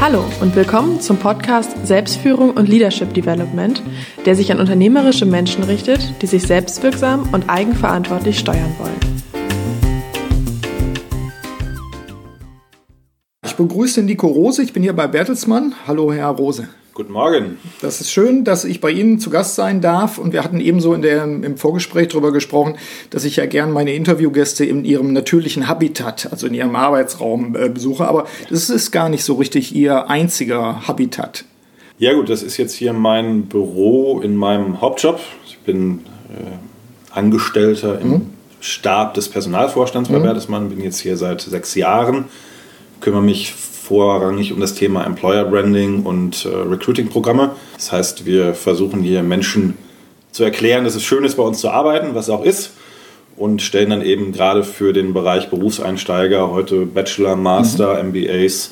Hallo und willkommen zum Podcast Selbstführung und Leadership Development, der sich an unternehmerische Menschen richtet, die sich selbstwirksam und eigenverantwortlich steuern wollen. Ich begrüße Nico Rose, ich bin hier bei Bertelsmann. Hallo, Herr Rose. Guten Morgen. Das ist schön, dass ich bei Ihnen zu Gast sein darf. Und wir hatten ebenso in der, im Vorgespräch darüber gesprochen, dass ich ja gern meine Interviewgäste in ihrem natürlichen Habitat, also in ihrem Arbeitsraum, äh, besuche. Aber das ist gar nicht so richtig Ihr einziger Habitat. Ja gut, das ist jetzt hier mein Büro in meinem Hauptjob. Ich bin äh, Angestellter im mhm. Stab des Personalvorstands bei mhm. Bertelsmann, bin jetzt hier seit sechs Jahren, kümmere mich vorrangig um das Thema Employer Branding und äh, Recruiting-Programme. Das heißt, wir versuchen hier Menschen zu erklären, dass es schön ist, bei uns zu arbeiten, was auch ist. Und stellen dann eben gerade für den Bereich Berufseinsteiger heute Bachelor, Master, mhm. MBAs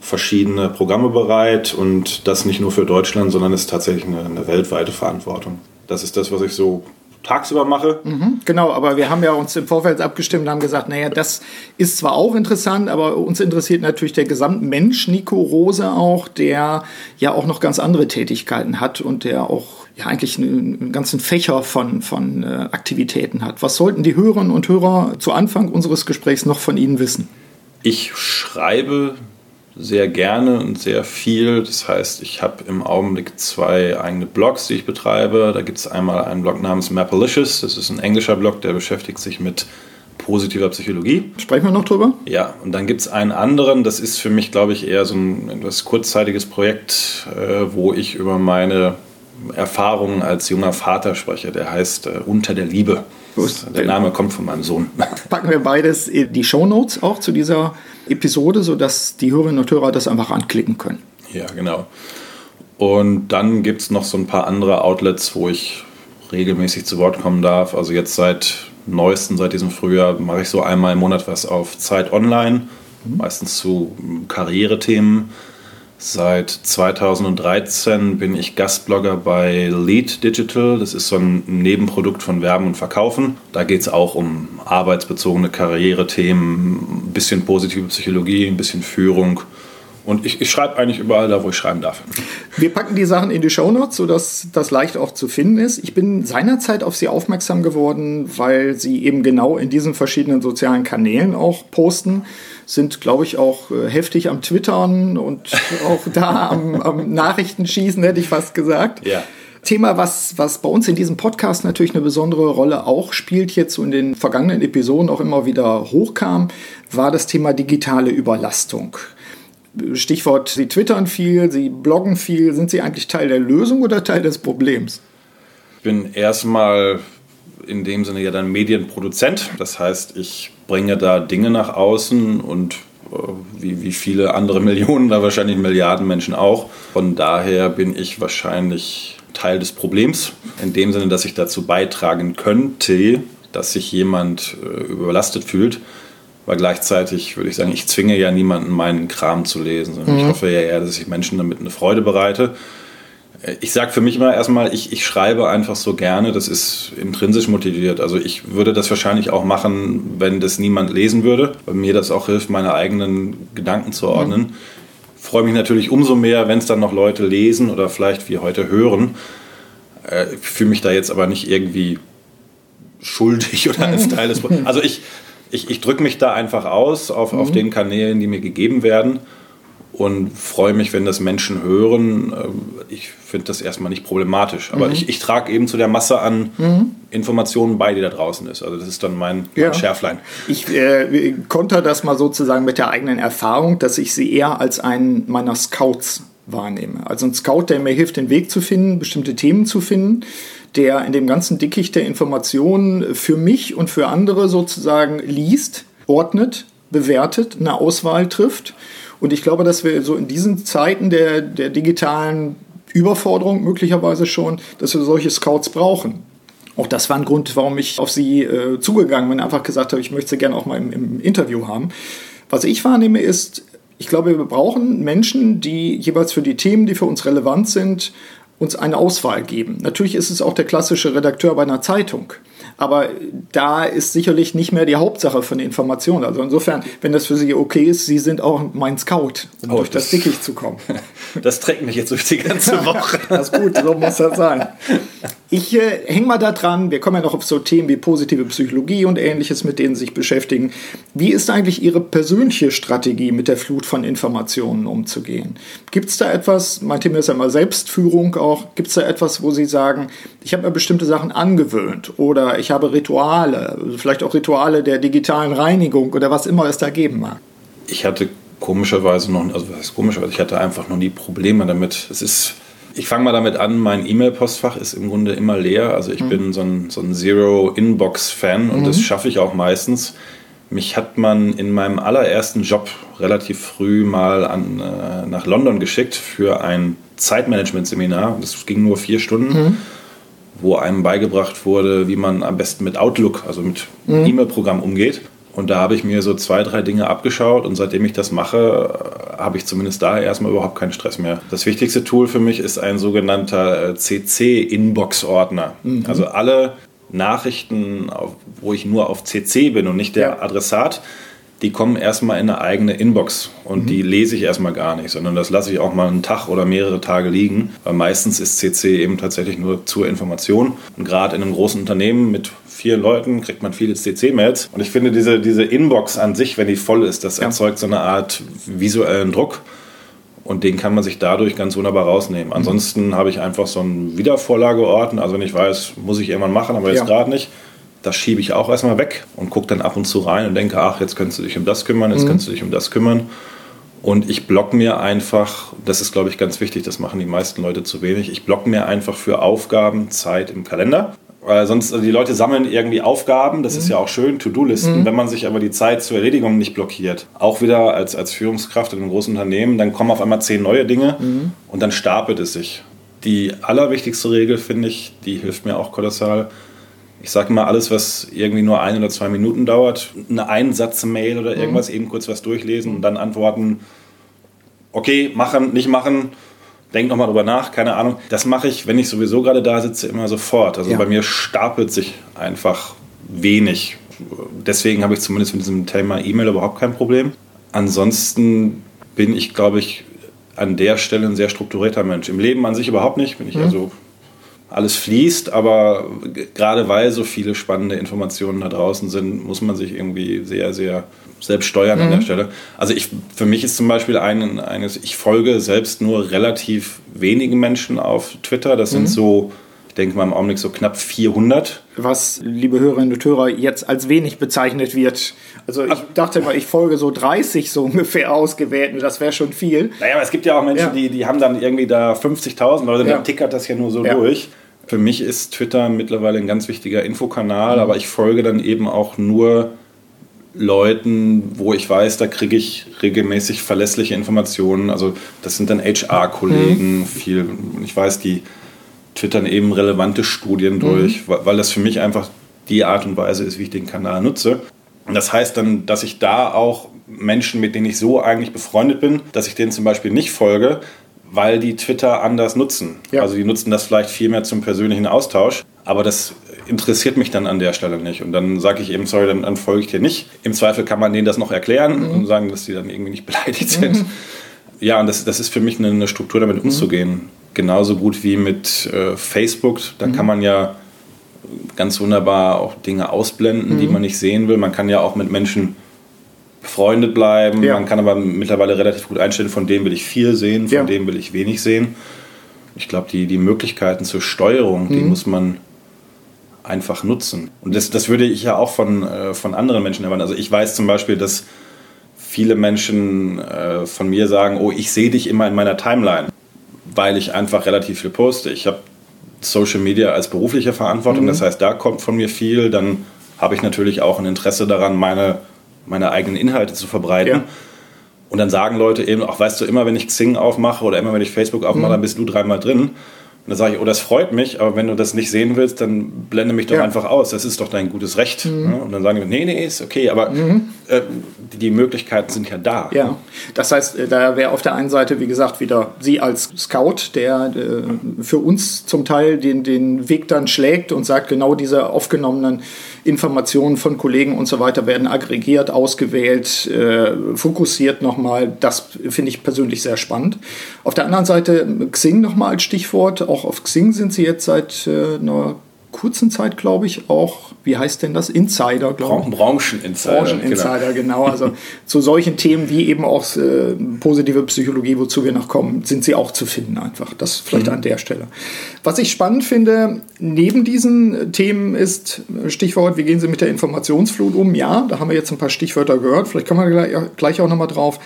verschiedene Programme bereit. Und das nicht nur für Deutschland, sondern ist tatsächlich eine, eine weltweite Verantwortung. Das ist das, was ich so tagsüber mache. Mhm, genau, aber wir haben ja uns im Vorfeld abgestimmt und haben gesagt, naja, das ist zwar auch interessant, aber uns interessiert natürlich der Gesamtmensch, Nico Rose auch, der ja auch noch ganz andere Tätigkeiten hat und der auch ja eigentlich einen, einen ganzen Fächer von, von äh, Aktivitäten hat. Was sollten die Hörerinnen und Hörer zu Anfang unseres Gesprächs noch von Ihnen wissen? Ich schreibe sehr gerne und sehr viel. Das heißt, ich habe im Augenblick zwei eigene Blogs, die ich betreibe. Da gibt es einmal einen Blog namens Mapalicious. Das ist ein englischer Blog, der beschäftigt sich mit positiver Psychologie. Sprechen wir noch drüber? Ja, und dann gibt es einen anderen, das ist für mich, glaube ich, eher so ein etwas kurzzeitiges Projekt, äh, wo ich über meine Erfahrungen als junger Vater spreche. Der heißt äh, Unter der Liebe. Der Name kommt von meinem Sohn. Packen wir beides in die Show Notes auch zu dieser Episode, sodass die Hörerinnen und Hörer das einfach anklicken können. Ja, genau. Und dann gibt es noch so ein paar andere Outlets, wo ich regelmäßig zu Wort kommen darf. Also jetzt seit neuesten, seit diesem Frühjahr, mache ich so einmal im Monat was auf Zeit Online, meistens zu Karrierethemen. Seit 2013 bin ich Gastblogger bei Lead Digital. Das ist so ein Nebenprodukt von Werben und Verkaufen. Da geht es auch um arbeitsbezogene Karrierethemen, ein bisschen positive Psychologie, ein bisschen Führung. Und ich, ich schreibe eigentlich überall da, wo ich schreiben darf. Wir packen die Sachen in die Shownotes, sodass das leicht auch zu finden ist. Ich bin seinerzeit auf Sie aufmerksam geworden, weil Sie eben genau in diesen verschiedenen sozialen Kanälen auch posten sind, glaube ich, auch äh, heftig am Twittern und auch da am, am Nachrichtenschießen, hätte ich fast gesagt. Ja. Thema, was, was bei uns in diesem Podcast natürlich eine besondere Rolle auch spielt, jetzt so in den vergangenen Episoden auch immer wieder hochkam, war das Thema digitale Überlastung. Stichwort, Sie twittern viel, Sie bloggen viel. Sind Sie eigentlich Teil der Lösung oder Teil des Problems? Ich bin erstmal in dem Sinne ja dann Medienproduzent. Das heißt, ich bringe da Dinge nach außen und äh, wie, wie viele andere Millionen, da wahrscheinlich Milliarden Menschen auch. Von daher bin ich wahrscheinlich Teil des Problems, in dem Sinne, dass ich dazu beitragen könnte, dass sich jemand äh, überlastet fühlt. Weil gleichzeitig würde ich sagen, ich zwinge ja niemanden, meinen Kram zu lesen. Mhm. Ich hoffe ja eher, dass ich Menschen damit eine Freude bereite. Ich sage für mich immer erstmal, ich, ich schreibe einfach so gerne, das ist intrinsisch motiviert. Also ich würde das wahrscheinlich auch machen, wenn das niemand lesen würde, weil mir das auch hilft, meine eigenen Gedanken zu ordnen. Mhm. Freue mich natürlich umso mehr, wenn es dann noch Leute lesen oder vielleicht wie heute hören. Äh, fühle mich da jetzt aber nicht irgendwie schuldig oder als Teil des... Also ich, ich, ich drücke mich da einfach aus auf, mhm. auf den Kanälen, die mir gegeben werden und freue mich, wenn das Menschen hören. Ähm, ich finde das erstmal nicht problematisch, aber mhm. ich, ich trage eben zu der Masse an mhm. Informationen bei, die da draußen ist. Also das ist dann mein, ja. Schärflein. Ich äh, konter das mal sozusagen mit der eigenen Erfahrung, dass ich sie eher als einen meiner Scouts wahrnehme. Also ein Scout, der mir hilft, den Weg zu finden, bestimmte Themen zu finden, der in dem ganzen Dickicht der Informationen für mich und für andere sozusagen liest, ordnet, bewertet, eine Auswahl trifft und ich glaube, dass wir so in diesen Zeiten der, der digitalen Überforderung möglicherweise schon, dass wir solche Scouts brauchen. Auch das war ein Grund, warum ich auf sie äh, zugegangen bin, einfach gesagt habe, ich möchte sie gerne auch mal im, im Interview haben. Was ich wahrnehme ist, ich glaube, wir brauchen Menschen, die jeweils für die Themen, die für uns relevant sind, uns eine Auswahl geben. Natürlich ist es auch der klassische Redakteur bei einer Zeitung. Aber da ist sicherlich nicht mehr die Hauptsache von Informationen. Also insofern, wenn das für Sie okay ist, Sie sind auch mein Scout, um oh, durch das, das Dickicht zu kommen. Das trägt mich jetzt durch die ganze Woche. das ist gut, so muss das sein. Ich äh, hänge mal da dran, wir kommen ja noch auf so Themen wie positive Psychologie und ähnliches, mit denen Sie sich beschäftigen. Wie ist eigentlich Ihre persönliche Strategie, mit der Flut von Informationen umzugehen? Gibt es da etwas, mein Thema ist ja immer Selbstführung auch, gibt es da etwas, wo Sie sagen, ich habe mir bestimmte Sachen angewöhnt oder ich habe Rituale, vielleicht auch Rituale der digitalen Reinigung oder was immer es da geben mag? Ich hatte komischerweise noch, also was heißt komischerweise, ich hatte einfach noch nie Probleme damit. Es ist ich fange mal damit an, mein E-Mail-Postfach ist im Grunde immer leer. Also ich mhm. bin so ein, so ein Zero-Inbox-Fan und mhm. das schaffe ich auch meistens. Mich hat man in meinem allerersten Job relativ früh mal an, äh, nach London geschickt für ein Zeitmanagement-Seminar. Das ging nur vier Stunden, mhm. Wo einem beigebracht wurde, wie man am besten mit Outlook, also mit mhm. E-Mail-Programm umgeht. Und da habe ich mir so zwei, drei Dinge abgeschaut und seitdem ich das mache, habe ich zumindest da erstmal überhaupt keinen Stress mehr. Das wichtigste Tool für mich ist ein sogenannter CC-Inbox-Ordner. Mhm. Also alle Nachrichten, wo ich nur auf CC bin und nicht der ja. Adressat, die kommen erstmal in eine eigene Inbox und mhm. die lese ich erstmal gar nicht, sondern das lasse ich auch mal einen Tag oder mehrere Tage liegen, weil meistens ist CC eben tatsächlich nur zur Information. Und gerade in einem großen Unternehmen mit vier Leuten kriegt man viele CC-Mails. Und ich finde, diese, diese Inbox an sich, wenn die voll ist, das ja. erzeugt so eine Art visuellen Druck. Und den kann man sich dadurch ganz wunderbar rausnehmen. Mhm. Ansonsten habe ich einfach so einen Wiedervorlageordner. Also wenn ich weiß, muss ich irgendwann machen, aber jetzt ja. gerade nicht. Das schiebe ich auch erstmal weg und gucke dann ab und zu rein und denke, ach, jetzt könntest du dich um das kümmern, jetzt mhm. könntest du dich um das kümmern. Und ich block mir einfach, das ist glaube ich ganz wichtig, das machen die meisten Leute zu wenig, ich block mir einfach für Aufgaben Zeit im Kalender. Weil sonst, also die Leute sammeln irgendwie Aufgaben, das mhm. ist ja auch schön, To-Do-Listen. Mhm. Wenn man sich aber die Zeit zur Erledigung nicht blockiert, auch wieder als, als Führungskraft in einem großen Unternehmen, dann kommen auf einmal zehn neue Dinge mhm. und dann stapelt es sich. Die allerwichtigste Regel, finde ich, die hilft mir auch kolossal. Ich sage mal, alles, was irgendwie nur ein oder zwei Minuten dauert, eine Einsatz-Mail oder mhm. irgendwas, eben kurz was durchlesen und dann antworten, okay, machen, nicht machen, denk nochmal drüber nach, keine Ahnung. Das mache ich, wenn ich sowieso gerade da sitze, immer sofort. Also ja. bei mir stapelt sich einfach wenig. Deswegen habe ich zumindest mit diesem Thema E-Mail überhaupt kein Problem. Ansonsten bin ich, glaube ich, an der Stelle ein sehr strukturierter Mensch. Im Leben an sich überhaupt nicht. Bin ich mhm. also alles fließt, aber gerade weil so viele spannende Informationen da draußen sind, muss man sich irgendwie sehr, sehr selbst steuern mhm. an der mhm. Stelle. Also ich, für mich ist zum Beispiel ein, eines, ich folge selbst nur relativ wenigen Menschen auf Twitter. Das sind mhm. so, ich denke mal im Augenblick so knapp 400. Was, liebe Hörerinnen und Hörer, jetzt als wenig bezeichnet wird. Also ich dachte mal, ich folge so 30 so ungefähr ausgewählten, das wäre schon viel. Naja, aber es gibt ja auch Menschen, ja. Die, die haben dann irgendwie da 50.000 Leute, ja. dann tickert das ja nur so ja. durch. Für mich ist Twitter mittlerweile ein ganz wichtiger Infokanal, mhm. aber ich folge dann eben auch nur Leuten, wo ich weiß, da kriege ich regelmäßig verlässliche Informationen. Also das sind dann HR-Kollegen, mhm. viel, ich weiß, die twittern eben relevante Studien mhm. durch, weil das für mich einfach die Art und Weise ist, wie ich den Kanal nutze. Und das heißt dann, dass ich da auch Menschen, mit denen ich so eigentlich befreundet bin, dass ich denen zum Beispiel nicht folge, weil die Twitter anders nutzen. Ja. Also die nutzen das vielleicht viel mehr zum persönlichen Austausch. Aber das interessiert mich dann an der Stelle nicht. Und dann sage ich eben, sorry, dann, dann folge ich dir nicht. Im Zweifel kann man denen das noch erklären mhm. und sagen, dass die dann irgendwie nicht beleidigt sind. Mhm. Ja, und das, das ist für mich eine, eine Struktur, damit mhm. umzugehen. Genauso gut wie mit äh, Facebook. Da kann mhm. man ja ganz wunderbar auch Dinge ausblenden, die mhm. man nicht sehen will. Man kann ja auch mit Menschen befreundet bleiben. Ja. Man kann aber mittlerweile relativ gut einstellen, von dem will ich viel sehen, von ja. dem will ich wenig sehen. Ich glaube, die, die Möglichkeiten zur Steuerung, die muss man einfach nutzen. Und das, das würde ich ja auch von, äh, von anderen Menschen erwarten. Also ich weiß zum Beispiel, dass viele Menschen äh, von mir sagen, oh, ich sehe dich immer in meiner Timeline, weil ich einfach relativ viel poste. Ich habe Social Media als berufliche Verantwortung, mhm. das heißt, da kommt von mir viel. Dann habe ich natürlich auch ein Interesse daran, meine, meine eigenen Inhalte zu verbreiten. Ja. Und dann sagen Leute eben, auch weißt du, immer wenn ich Xing aufmache oder immer wenn ich Facebook aufmache, mhm. dann bist du dreimal drin. Und dann sage ich, oh, das freut mich, aber wenn du das nicht sehen willst, dann blende mich doch Ja. einfach aus. Das ist doch dein gutes Recht. Mhm. Ne? Und dann sagen die, nee, nee, ist okay, aber äh, die, die Möglichkeiten sind ja da. Ja, das heißt, äh, da wäre auf der einen Seite, wie gesagt, wieder Sie als Scout, der äh, für uns zum Teil den, den Weg dann schlägt und sagt, genau diese aufgenommenen Informationen von Kollegen und so weiter werden aggregiert, ausgewählt, äh, fokussiert nochmal. Das finde ich persönlich sehr spannend. Auf der anderen Seite Xing nochmal als Stichwort. Auch auf Xing sind Sie jetzt seit äh, einer kurzen Zeit, glaube ich, auch, wie heißt denn das? Insider, glaube ich. Bran Brancheninsider. Brancheninsider, genau. Also zu solchen Themen wie eben auch äh, positive Psychologie, wozu wir noch kommen, sind sie auch zu finden einfach. Das vielleicht an der Stelle. Was ich spannend finde, neben diesen Themen ist äh, Stichwort, wie gehen Sie mit der Informationsflut um? Ja, da haben wir jetzt ein paar Stichwörter gehört. Vielleicht kommen wir gleich, gleich auch nochmal drauf.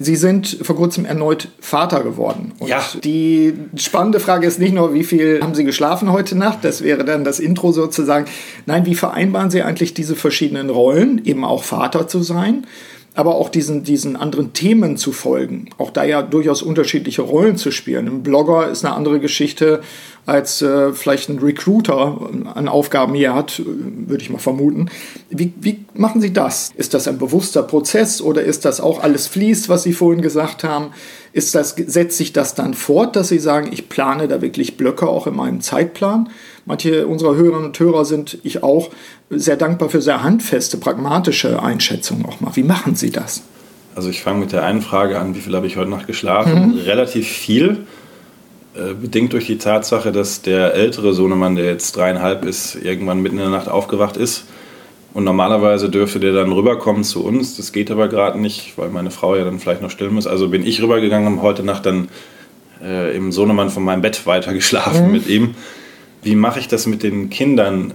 Sie sind vor kurzem erneut Vater geworden. Und Ja. die spannende Frage ist nicht nur, wie viel haben Sie geschlafen heute Nacht? Das wäre dann das Intro sozusagen. Nein, wie vereinbaren Sie eigentlich diese verschiedenen Rollen, eben auch Vater zu sein, aber auch diesen, diesen anderen Themen zu folgen? Auch da ja durchaus unterschiedliche Rollen zu spielen. Ein Blogger ist eine andere Geschichte als äh, vielleicht ein Recruiter an Aufgaben hier hat, würde ich mal vermuten. Wie, wie machen Sie das? Ist das ein bewusster Prozess oder ist das auch alles fließt, was Sie vorhin gesagt haben? Ist das, setzt sich das dann fort, dass Sie sagen, ich plane da wirklich Blöcke auch in meinem Zeitplan? Manche unserer Hörerinnen und Hörer sind, ich auch, sehr dankbar für sehr handfeste, pragmatische Einschätzungen auch mal. Wie machen Sie das? Also ich fange mit der einen Frage an, wie viel habe ich heute Nacht geschlafen? Relativ viel. Äh, Bedingt durch die Tatsache, dass der ältere Sohnemann, der jetzt dreieinhalb ist, irgendwann mitten in der Nacht aufgewacht ist. Und normalerweise dürfte der dann rüberkommen zu uns. Das geht aber gerade nicht, weil meine Frau ja dann vielleicht noch stillen muss. Also bin ich rübergegangen und heute Nacht dann äh, im Sohnemann von meinem Bett weiter geschlafen mit ihm. Wie mache ich das mit den Kindern?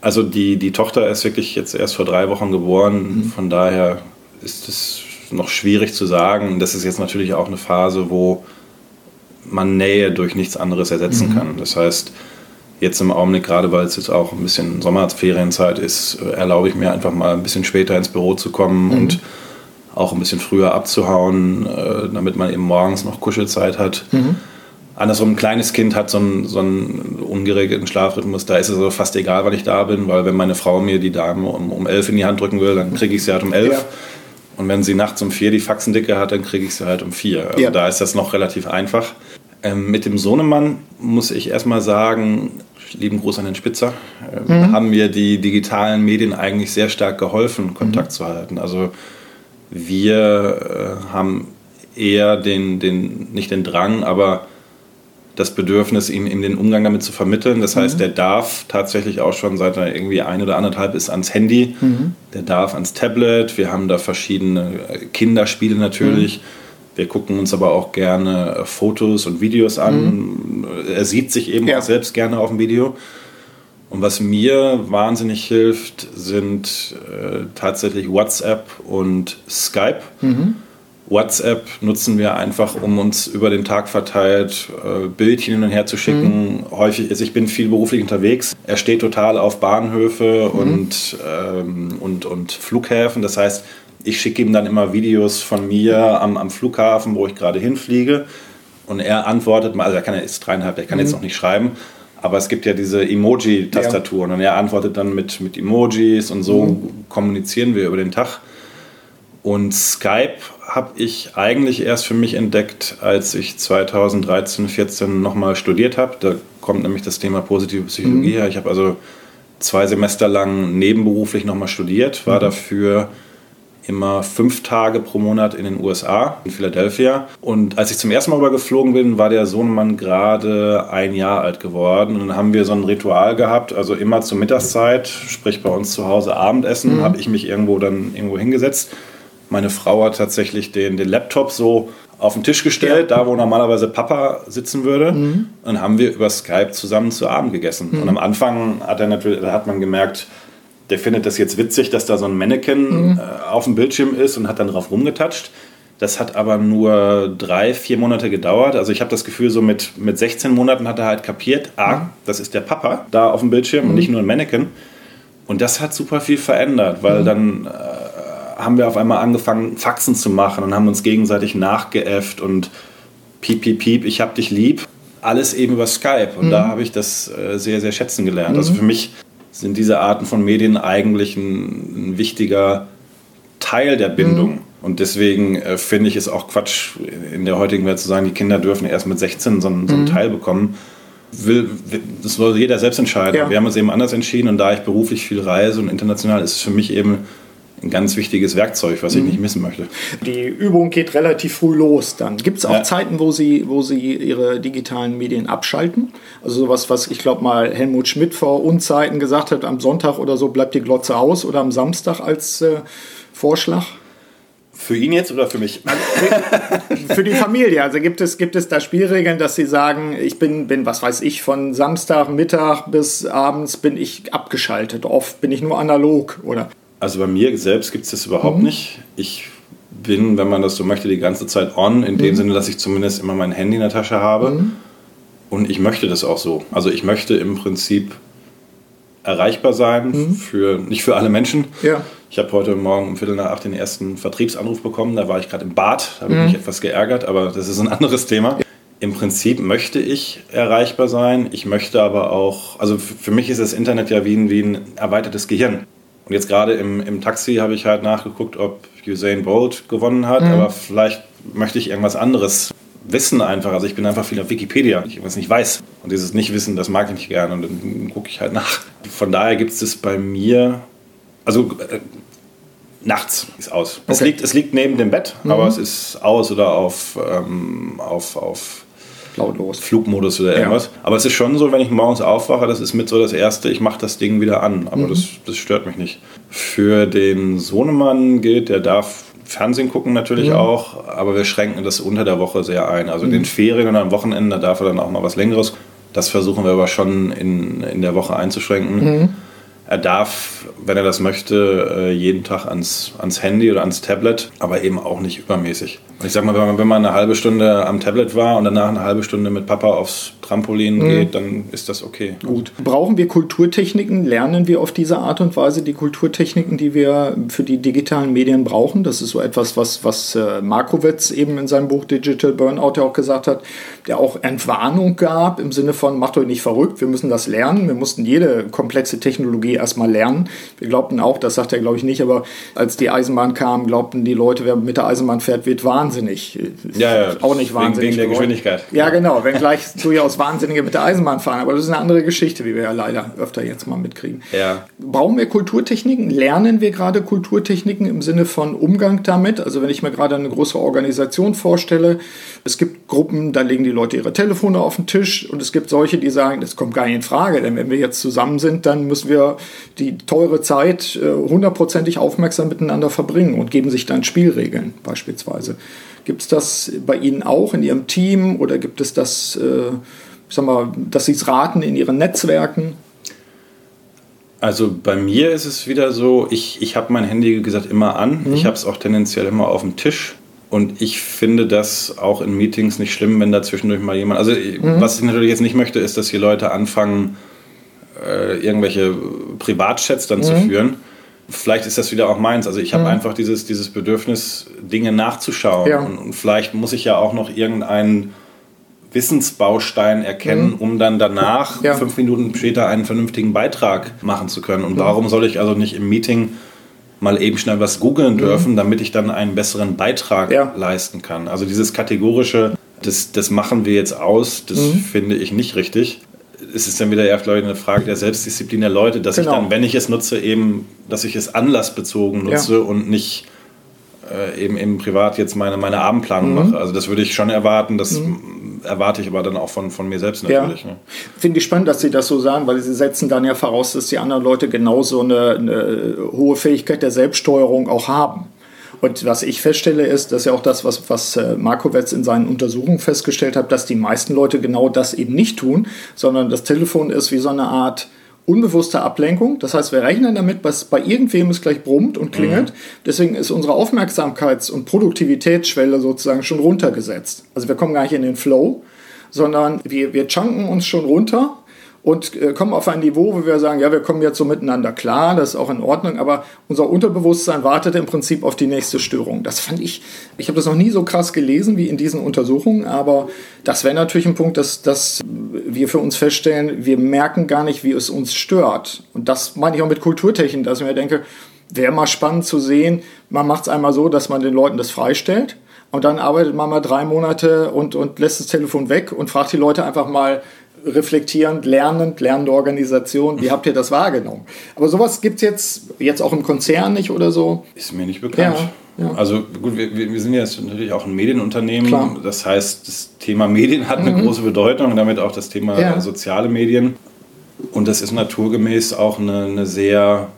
Also die, die Tochter ist wirklich jetzt erst vor drei Wochen geboren. Von daher ist es noch schwierig zu sagen. Das ist jetzt natürlich auch eine Phase, wo man Nähe durch nichts anderes ersetzen kann. Das heißt, jetzt im Augenblick, gerade weil es jetzt auch ein bisschen Sommerferienzeit ist, erlaube ich mir einfach mal ein bisschen später ins Büro zu kommen und auch ein bisschen früher abzuhauen, äh, damit man eben morgens noch Kuschelzeit hat. Andersrum, ein kleines Kind hat so einen, so einen ungeregelten Schlafrhythmus, da ist es also fast egal, wann ich da bin, weil wenn meine Frau mir die Dame um, um elf in die Hand drücken will, dann kriege ich sie halt um elf. Ja. Und wenn sie nachts um vier die Faxendicke hat, dann kriege ich sie halt um vier. Also Ja. da ist das noch relativ einfach. Ähm, mit dem Sohnemann muss ich erstmal sagen, lieben Gruß an den Spitzer, ähm, haben mir die digitalen Medien eigentlich sehr stark geholfen, Kontakt zu halten. Also wir äh, haben eher den, den, nicht den Drang, aber das Bedürfnis, ihm, ihm den Umgang damit zu vermitteln. Das heißt, der darf tatsächlich auch schon seit er irgendwie ein oder anderthalb ist ans Handy, der darf ans Tablet. Wir haben da verschiedene äh, Kinderspiele natürlich. Wir gucken uns aber auch gerne äh, Fotos und Videos an. Er sieht sich eben Ja. auch selbst gerne auf dem Video. Und was mir wahnsinnig hilft, sind äh, tatsächlich WhatsApp und Skype. WhatsApp nutzen wir einfach, um uns über den Tag verteilt äh, Bildchen hin und her zu schicken. Häufig ist, ich bin viel beruflich unterwegs. Er steht total auf Bahnhöfe und, ähm, und, und Flughäfen. Das heißt, ich schicke ihm dann immer Videos von mir am, am Flughafen, wo ich gerade hinfliege. Und er antwortet mal, also er kann er ist dreieinhalb, er kann jetzt noch nicht schreiben, aber es gibt ja diese Emoji-Tastaturen und er antwortet dann mit, mit Emojis und so kommunizieren wir über den Tag. Und Skype habe ich eigentlich erst für mich entdeckt, als ich 2013, 14 nochmal studiert habe. Da kommt nämlich das Thema positive Psychologie her. Ich habe also zwei Semester lang nebenberuflich nochmal studiert, war dafür immer fünf Tage pro Monat in den USA, in Philadelphia. Und als ich zum ersten Mal rüber geflogen bin, war der Sohnemann gerade ein Jahr alt geworden. Und dann haben wir so ein Ritual gehabt, also immer zur Mittagszeit, sprich bei uns zu Hause Abendessen, habe ich mich irgendwo dann irgendwo hingesetzt. Meine Frau hat tatsächlich den, den Laptop so auf den Tisch gestellt, da wo normalerweise Papa sitzen würde. Und dann haben wir über Skype zusammen zu Abend gegessen. Und am Anfang hat er natürlich, da hat man gemerkt, der findet das jetzt witzig, dass da so ein Mannequin äh, auf dem Bildschirm ist und hat dann drauf rumgetatscht. Das hat aber nur drei, vier Monate gedauert. Also ich habe das Gefühl, so mit, mit 16 Monaten hat er halt kapiert, ah, das ist der Papa da auf dem Bildschirm und nicht nur ein Mannequin. Und das hat super viel verändert, weil dann äh, haben wir auf einmal angefangen, Faxen zu machen und haben uns gegenseitig nachgeäfft und piep, piep, piep, ich hab dich lieb. alles eben über Skype. Und mhm. da habe ich das äh, sehr, sehr schätzen gelernt. Also mhm. Also für mich sind diese Arten von Medien eigentlich ein, ein wichtiger Teil der Bindung. Mhm. Und deswegen äh, finde ich es auch Quatsch, in der heutigen Welt zu sagen, die Kinder dürfen erst mit 16 so, einen, so einen mhm. Teil bekommen. Will, das soll jeder selbst entscheiden. Ja. Wir haben uns eben anders entschieden und da ich beruflich viel reise und international ist es für mich eben ein ganz wichtiges Werkzeug, was ich mhm. nicht missen möchte. Die Übung geht relativ früh los dann. Gibt es auch ja. Zeiten, wo Sie, wo Sie Ihre digitalen Medien abschalten? Also sowas, was ich glaube mal Helmut Schmidt vor Unzeiten gesagt hat, am Sonntag oder so bleibt die Glotze aus oder am Samstag als äh, Vorschlag? Für ihn jetzt oder für mich? für die Familie. Also gibt es, gibt es da Spielregeln, dass Sie sagen, ich bin, bin, was weiß ich, von Samstag, Mittag bis abends bin ich abgeschaltet. Oft bin ich nur analog, oder? Also bei mir selbst gibt es das überhaupt mhm. nicht. Ich bin, wenn man das so möchte, die ganze Zeit on, in dem mhm. Sinne, dass ich zumindest immer mein Handy in der Tasche habe. Mhm. Und ich möchte das auch so. Also ich möchte im Prinzip erreichbar sein, mhm. für, nicht für alle Menschen. Ja. Ich habe heute Morgen um Viertel nach acht den ersten Vertriebsanruf bekommen. Da war ich gerade im Bad, da habe ich mhm. mich etwas geärgert, aber das ist ein anderes Thema. Im Prinzip möchte ich erreichbar sein. Ich möchte aber auch, also für mich ist das Internet ja wie ein, wie ein erweitertes Gehirn. Und jetzt gerade im, im Taxi habe ich halt nachgeguckt, ob Usain Bolt gewonnen hat, mhm. aber vielleicht möchte ich irgendwas anderes wissen einfach. Also ich bin einfach viel auf Wikipedia, ich was nicht weiß. Und dieses Nicht-Wissen, das mag ich nicht gerne und dann gucke ich halt nach. Von daher gibt es das bei mir, also äh, nachts ist aus. Okay. Es, liegt, es liegt neben dem Bett, mhm. aber es ist aus oder auf, ähm, auf, auf lautlos. Flugmodus oder irgendwas. Ja. Aber es ist schon so, wenn ich morgens aufwache, das ist mit so das Erste, ich mache das Ding wieder an. Aber mhm. das, das stört mich nicht. Für den Sohnemann gilt, der darf Fernsehen gucken natürlich mhm. auch, aber wir schränken das unter der Woche sehr ein. Also mhm. in den Ferien und am Wochenende darf er dann auch mal was Längeres. Das versuchen wir aber schon in, in der Woche einzuschränken. Er darf, wenn er das möchte, äh, jeden Tag ans, ans Handy oder ans Tablet, aber eben auch nicht übermäßig. Ich sag mal, wenn man, wenn man eine halbe Stunde am Tablet war und danach eine halbe Stunde mit Papa aufs Trampolin mhm. geht, dann ist das okay. Gut. Brauchen wir Kulturtechniken? Lernen wir auf diese Art und Weise die Kulturtechniken, die wir für die digitalen Medien brauchen? Das ist so etwas, was, was äh, Markowitz eben in seinem Buch Digital Burnout ja auch gesagt hat, der auch Entwarnung gab im Sinne von, macht euch nicht verrückt, wir müssen das lernen. Wir mussten jede komplexe Technologie erstmal lernen. Wir glaubten auch, das sagt er glaube ich nicht, aber als die Eisenbahn kam, glaubten die Leute, wer mit der Eisenbahn fährt, wird wahnsinnig. Ja, ja. Auch nicht wahnsinnig. Wegen, wegen der Geschwindigkeit. Ja, genau. Wenn gleich durchaus Wahnsinnige mit der Eisenbahn fahren. Aber das ist eine andere Geschichte, wie wir ja leider öfter jetzt mal mitkriegen. Ja. Brauchen wir Kulturtechniken? Lernen wir gerade Kulturtechniken im Sinne von Umgang damit? Also wenn ich mir gerade eine größere Organisation vorstelle, es gibt Gruppen, da legen die Leute ihre Telefone auf den Tisch und es gibt solche, die sagen, das kommt gar nicht in Frage, denn wenn wir jetzt zusammen sind, dann müssen wir die teure Zeit äh, hundertprozentig aufmerksam miteinander verbringen und geben sich dann Spielregeln beispielsweise. Gibt es das bei Ihnen auch in Ihrem Team oder gibt es das, äh, sag mal, dass Sie es raten in Ihren Netzwerken? Also bei mir ist es wieder so, ich, ich habe mein Handy, wie gesagt, immer an. Mhm. Ich habe es auch tendenziell immer auf dem Tisch. Und ich finde das auch in Meetings nicht schlimm, wenn da zwischendurch mal jemand. Also, mhm. was ich natürlich jetzt nicht möchte, ist, dass hier Leute anfangen, äh, irgendwelche Privatchats dann mhm. zu führen vielleicht ist das wieder auch meins. Also ich habe mhm. einfach dieses, dieses Bedürfnis, Dinge nachzuschauen. Ja. Und, und, vielleicht muss ich ja auch noch irgendeinen Wissensbaustein erkennen, mhm. um dann danach, ja. fünf Minuten später, einen vernünftigen Beitrag machen zu können. Und mhm. warum soll ich also nicht im Meeting mal eben schnell was googeln mhm. dürfen, damit ich dann einen besseren Beitrag ja. leisten kann? Also dieses kategorische, das, das machen wir jetzt aus, das mhm. finde ich nicht richtig es ist dann wieder eher, glaube ich, eine Frage der Selbstdisziplin der Leute, dass genau. ich dann, wenn ich es nutze, eben, dass ich es anlassbezogen nutze ja. und nicht äh, eben, eben privat jetzt meine, meine Abendplanung mhm. mache. Also das würde ich schon erwarten, das mhm. erwarte ich aber dann auch von, von mir selbst natürlich. Ja. Ne? Finde ich spannend, dass Sie das so sagen, weil Sie setzen dann ja voraus, dass die anderen Leute genauso eine, eine hohe Fähigkeit der Selbststeuerung auch haben. Und was ich feststelle, ist, dass ja auch das, was, was äh, Markowitz in seinen Untersuchungen festgestellt hat, dass die meisten Leute genau das eben nicht tun, sondern das Telefon ist wie so eine Art unbewusste Ablenkung. Das heißt, wir rechnen damit, dass bei irgendwem es gleich brummt und klingelt. Mhm. Deswegen ist unsere Aufmerksamkeits- und Produktivitätsschwelle sozusagen schon runtergesetzt. Also wir kommen gar nicht in den Flow, sondern wir, wir chunken uns schon runter und äh, kommen auf ein Niveau, wo wir sagen, ja, wir kommen jetzt so miteinander klar, das ist auch in Ordnung, aber unser Unterbewusstsein wartet im Prinzip auf die nächste Störung. Das fand ich, ich habe das noch nie so krass gelesen wie in diesen Untersuchungen, aber das wäre natürlich ein Punkt, dass, dass wir für uns feststellen, wir merken gar nicht, wie es uns stört. Und das meine ich auch mit Kulturtechnik, dass ich mir denke, wäre mal spannend zu sehen, man macht es einmal so, dass man den Leuten das freistellt. Und dann arbeitet man mal drei Monate und, und lässt das Telefon weg und fragt die Leute einfach mal, reflektierend, lernend, lernende Organisation. Wie habt ihr das wahrgenommen? Aber sowas gibt es jetzt, jetzt auch im Konzern nicht oder so? Ist mir nicht bekannt. Ja, ja. Also gut, wir, wir sind jetzt natürlich auch ein Medienunternehmen. Klar. Das heißt, das Thema Medien hat eine mhm. große Bedeutung, damit auch das Thema ja. soziale Medien. Und das ist naturgemäß auch eine, eine sehr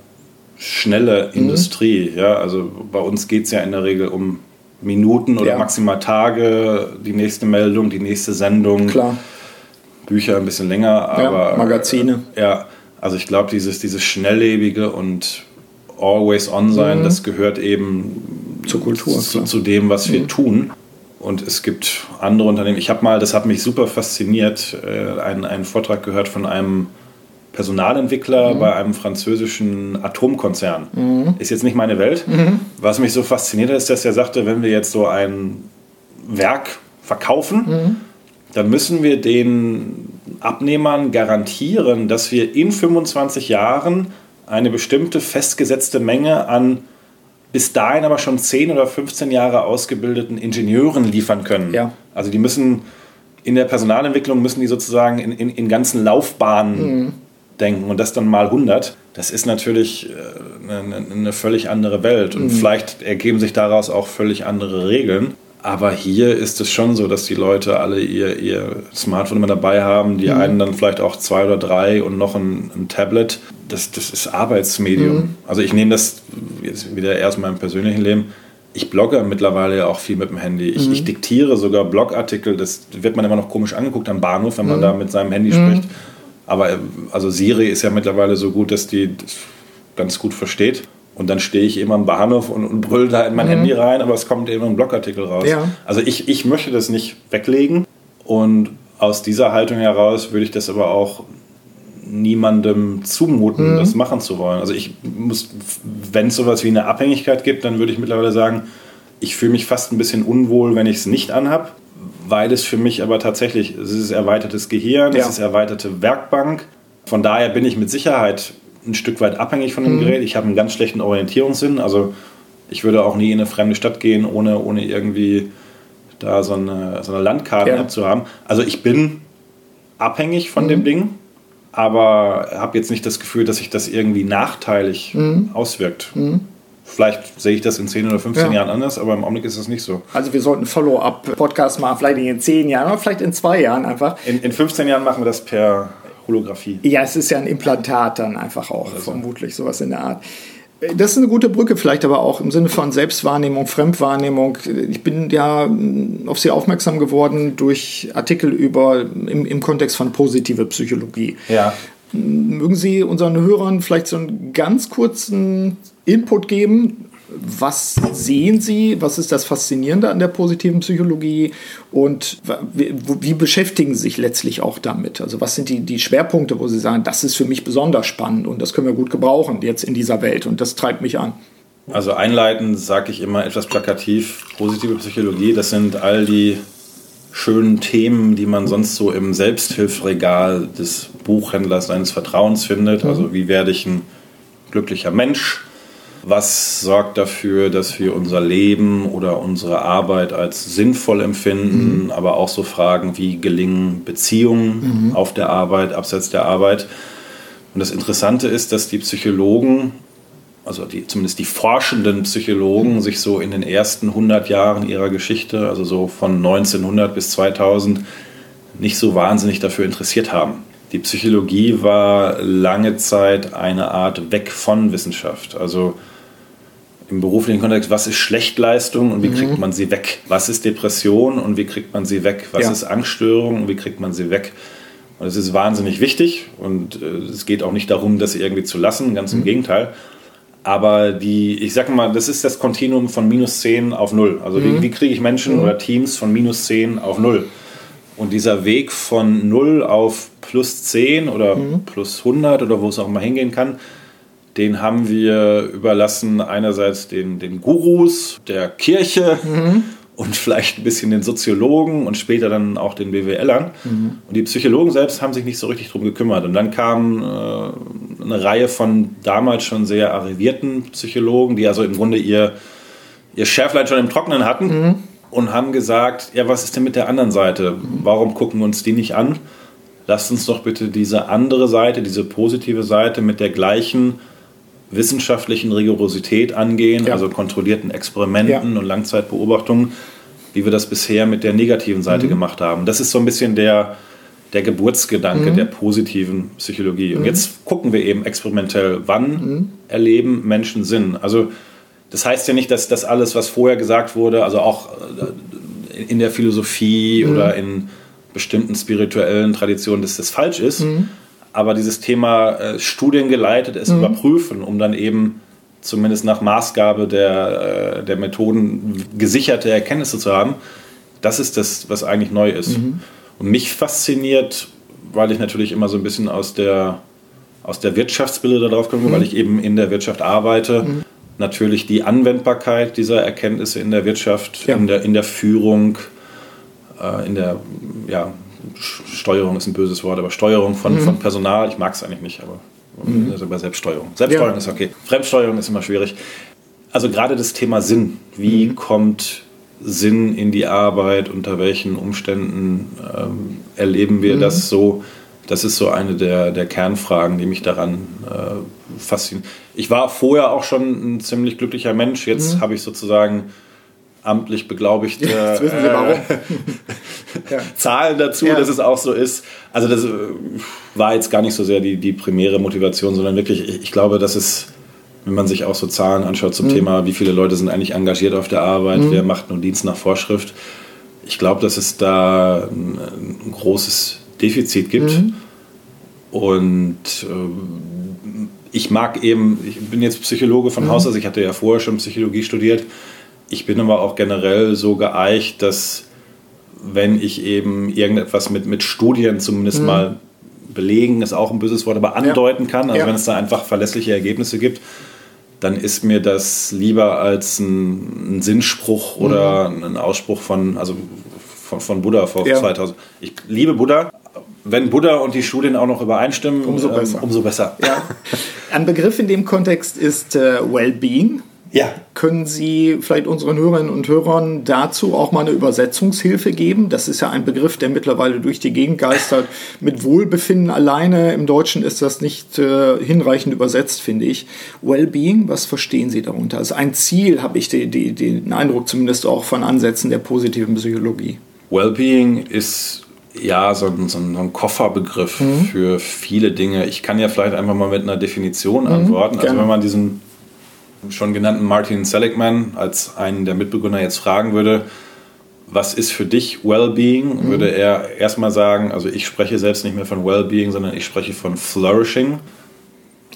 schnelle mhm. Industrie. Ja? Also bei uns geht es ja in der Regel um Minuten oder maximal Tage, die nächste Meldung, die nächste Sendung. Klar Bücher ein bisschen länger, aber. Ja, Magazine. Äh, ja, also ich glaube, dieses, dieses schnelllebige und always on sein, mhm. das gehört eben zur Kultur. Zu, zu dem, was wir mhm. tun. Und es gibt andere Unternehmen. Ich habe mal, das hat mich super fasziniert, äh, einen, einen Vortrag gehört von einem Personalentwickler mhm. bei einem französischen Atomkonzern. Mhm. Ist jetzt nicht meine Welt. Mhm. Was mich so fasziniert ist, dass er sagte, wenn wir jetzt so ein Werk verkaufen, mhm dann müssen wir den Abnehmern garantieren, dass wir in 25 Jahren eine bestimmte festgesetzte Menge an bis dahin aber schon 10 oder 15 Jahre ausgebildeten Ingenieuren liefern können. Ja. Also die müssen in der Personalentwicklung müssen die sozusagen in, in, in ganzen Laufbahnen mhm. denken und das dann mal 100. Das ist natürlich äh, eine, eine völlig andere Welt und mhm. vielleicht ergeben sich daraus auch völlig andere Regeln. Aber hier ist es schon so, dass die Leute alle ihr, ihr Smartphone immer dabei haben. Die mhm. einen dann vielleicht auch zwei oder drei und noch ein, ein Tablet. Das, das ist Arbeitsmedium. Mhm. Also ich nehme das jetzt wieder erst in meinem persönlichen Leben. Ich blogge mittlerweile ja auch viel mit dem Handy. Ich, mhm. ich, diktiere sogar Blogartikel. Das wird man immer noch komisch angeguckt am Bahnhof, wenn man mhm. da mit seinem Handy mhm. spricht. Aber also Siri ist ja mittlerweile so gut, dass die das ganz gut versteht. Und dann stehe ich eben am Bahnhof und, und brülle da in mein mhm. Handy rein, aber es kommt eben ein Blogartikel raus. Ja. Also ich, ich möchte das nicht weglegen und aus dieser Haltung heraus würde ich das aber auch niemandem zumuten, mhm. das machen zu wollen. Also ich muss, wenn es sowas wie eine Abhängigkeit gibt, dann würde ich mittlerweile sagen, ich fühle mich fast ein bisschen unwohl, wenn ich es nicht anhab, weil es für mich aber tatsächlich, es ist erweitertes Gehirn, ja. es ist erweiterte Werkbank. Von daher bin ich mit Sicherheit ein Stück weit abhängig von dem mhm. Gerät. Ich habe einen ganz schlechten Orientierungssinn. Also ich würde auch nie in eine fremde Stadt gehen, ohne, ohne irgendwie da so eine, so eine Landkarte ja. zu haben. Also ich bin abhängig von mhm. dem Ding, aber habe jetzt nicht das Gefühl, dass sich das irgendwie nachteilig mhm. auswirkt. Mhm. Vielleicht sehe ich das in 10 oder 15 ja. Jahren anders, aber im Augenblick ist das nicht so. Also wir sollten Follow-up-Podcast machen, vielleicht in 10 Jahren oder vielleicht in zwei Jahren einfach. In, in 15 Jahren machen wir das per Holographie. Ja, es ist ja ein Implantat dann einfach auch, also. vermutlich sowas in der Art. Das ist eine gute Brücke, vielleicht aber auch im Sinne von Selbstwahrnehmung, Fremdwahrnehmung. Ich bin ja auf Sie aufmerksam geworden durch Artikel über im, im Kontext von positive Psychologie. Ja. Mögen Sie unseren Hörern vielleicht so einen ganz kurzen Input geben, was sehen Sie? Was ist das Faszinierende an der positiven Psychologie? Und wie, wie, beschäftigen Sie sich letztlich auch damit? Also was sind die, die Schwerpunkte, wo Sie sagen, das ist für mich besonders spannend und das können wir gut gebrauchen jetzt in dieser Welt und das treibt mich an? Also einleitend sage ich immer etwas plakativ, positive Psychologie, das sind all die schönen Themen, die man sonst so im Selbsthilfregal des Buchhändlers seines Vertrauens findet. Also mhm. wie werde ich ein glücklicher Mensch? Was sorgt dafür, dass wir unser Leben oder unsere Arbeit als sinnvoll empfinden, mhm. aber auch so Fragen wie gelingen Beziehungen mhm. auf der Arbeit, abseits der Arbeit. Und das Interessante ist, dass die Psychologen, also die, zumindest die forschenden Psychologen, mhm. sich so in den ersten 100 Jahren ihrer Geschichte, also so von 1900 bis 2000, nicht so wahnsinnig dafür interessiert haben. Die Psychologie war lange Zeit eine Art Weg von Wissenschaft. Also im beruflichen Kontext, was ist Schlechtleistung und wie mhm. kriegt man sie weg? Was ist Depression und wie kriegt man sie weg? Was ja. ist Angststörung und wie kriegt man sie weg? Und es ist wahnsinnig wichtig und äh, es geht auch nicht darum, das irgendwie zu lassen, ganz im mhm. Gegenteil. Aber die, ich sag mal, das ist das Kontinuum von minus 10 auf 0. Also mhm. wie, wie kriege ich Menschen mhm. oder Teams von minus 10 auf 0? Und dieser Weg von 0 auf plus 10 oder mhm. plus 100 oder wo es auch immer hingehen kann, den haben wir überlassen einerseits den, den Gurus der Kirche mhm. und vielleicht ein bisschen den Soziologen und später dann auch den BWLern. Mhm. Und die Psychologen selbst haben sich nicht so richtig drum gekümmert. Und dann kam äh, eine Reihe von damals schon sehr arrivierten Psychologen, die also im Grunde ihr, ihr Schärflein schon im Trockenen hatten mhm. und haben gesagt, ja, was ist denn mit der anderen Seite? Warum gucken wir uns die nicht an? Lasst uns doch bitte diese andere Seite, diese positive Seite mit der gleichen wissenschaftlichen Rigorosität angehen, ja. also kontrollierten Experimenten ja. und Langzeitbeobachtungen, wie wir das bisher mit der negativen Seite mhm. gemacht haben. Das ist so ein bisschen der, der Geburtsgedanke mhm. der positiven Psychologie. Und mhm. jetzt gucken wir eben experimentell, wann mhm. erleben Menschen Sinn. Also das heißt ja nicht, dass das alles, was vorher gesagt wurde, also auch äh, in der Philosophie mhm. oder in bestimmten spirituellen Traditionen, dass das falsch ist. Aber dieses Thema äh, studiengeleitet es mhm. überprüfen, um dann eben zumindest nach Maßgabe der, äh, der Methoden gesicherte Erkenntnisse zu haben, das ist das, was eigentlich neu ist. Mhm. Und mich fasziniert, weil ich natürlich immer so ein bisschen aus der, aus der Wirtschaftsbilder darauf komme, mhm. weil ich eben in der Wirtschaft arbeite, mhm. natürlich die Anwendbarkeit dieser Erkenntnisse in der Wirtschaft, ja. in, der, in der Führung, äh, in der ja, Steuerung ist ein böses Wort, aber Steuerung von, mhm. von Personal, ich mag es eigentlich nicht, aber mhm. also bei Selbststeuerung. Selbststeuerung ja. ist okay. Fremdsteuerung ist immer schwierig. Also gerade das Thema Sinn. Wie mhm. kommt Sinn in die Arbeit? Unter welchen Umständen ähm, erleben wir mhm. das so? Das ist so eine der, der Kernfragen, die mich daran äh, faszinieren. Ich war vorher auch schon ein ziemlich glücklicher Mensch. Jetzt mhm. habe ich sozusagen amtlich beglaubigte ja, äh, ja. Zahlen dazu, ja. dass es auch so ist. Also das äh, war jetzt gar nicht so sehr die, die primäre Motivation, sondern wirklich, ich, ich glaube, dass es, wenn man sich auch so Zahlen anschaut zum mhm. Thema, wie viele Leute sind eigentlich engagiert auf der Arbeit, mhm. wer macht nur Dienst nach Vorschrift, ich glaube, dass es da ein, ein großes Defizit gibt. Mhm. Und äh, ich mag eben, ich bin jetzt Psychologe von mhm. Haus aus, ich hatte ja vorher schon Psychologie studiert ich bin aber auch generell so geeicht, dass wenn ich eben irgendetwas mit, mit Studien zumindest mhm. mal belegen, ist auch ein böses Wort, aber andeuten ja. kann, also ja. wenn es da einfach verlässliche Ergebnisse gibt, dann ist mir das lieber als ein, ein Sinnspruch mhm. oder ein Ausspruch von, also von, von Buddha vor ja. 2000. Ich liebe Buddha. Wenn Buddha und die Studien auch noch übereinstimmen, umso besser. Ähm, umso besser. Ja. Ein Begriff in dem Kontext ist äh, Wellbeing. Ja. Können Sie vielleicht unseren Hörerinnen und Hörern dazu auch mal eine Übersetzungshilfe geben? Das ist ja ein Begriff, der mittlerweile durch die Gegend geistert. Mit Wohlbefinden alleine im Deutschen ist das nicht äh, hinreichend übersetzt, finde ich. Wellbeing, was verstehen Sie darunter? Also ein Ziel, habe ich die, die, den Eindruck zumindest auch von Ansätzen der positiven Psychologie. Wellbeing ist ja, so ein, so ein Kofferbegriff mhm. für viele Dinge. Ich kann ja vielleicht einfach mal mit einer Definition mhm, antworten. Also wenn man diesen schon genannten Martin Seligman als einen der Mitbegründer jetzt fragen würde, was ist für dich Wellbeing, mhm. würde er erstmal sagen, also ich spreche selbst nicht mehr von Wellbeing, sondern ich spreche von Flourishing.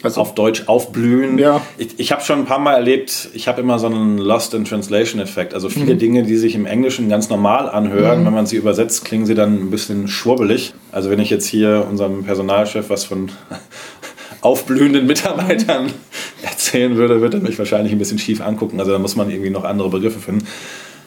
Also auf Deutsch aufblühen. Ja. Ich, ich habe schon ein paar Mal erlebt, ich habe immer so einen Lost in Translation Effekt. Also viele mhm. Dinge, die sich im Englischen ganz normal anhören, mhm. wenn man sie übersetzt, klingen sie dann ein bisschen schwurbelig. Also wenn ich jetzt hier unserem Personalchef was von aufblühenden Mitarbeitern erzählen würde, würde er mich wahrscheinlich ein bisschen schief angucken. Also da muss man irgendwie noch andere Begriffe finden.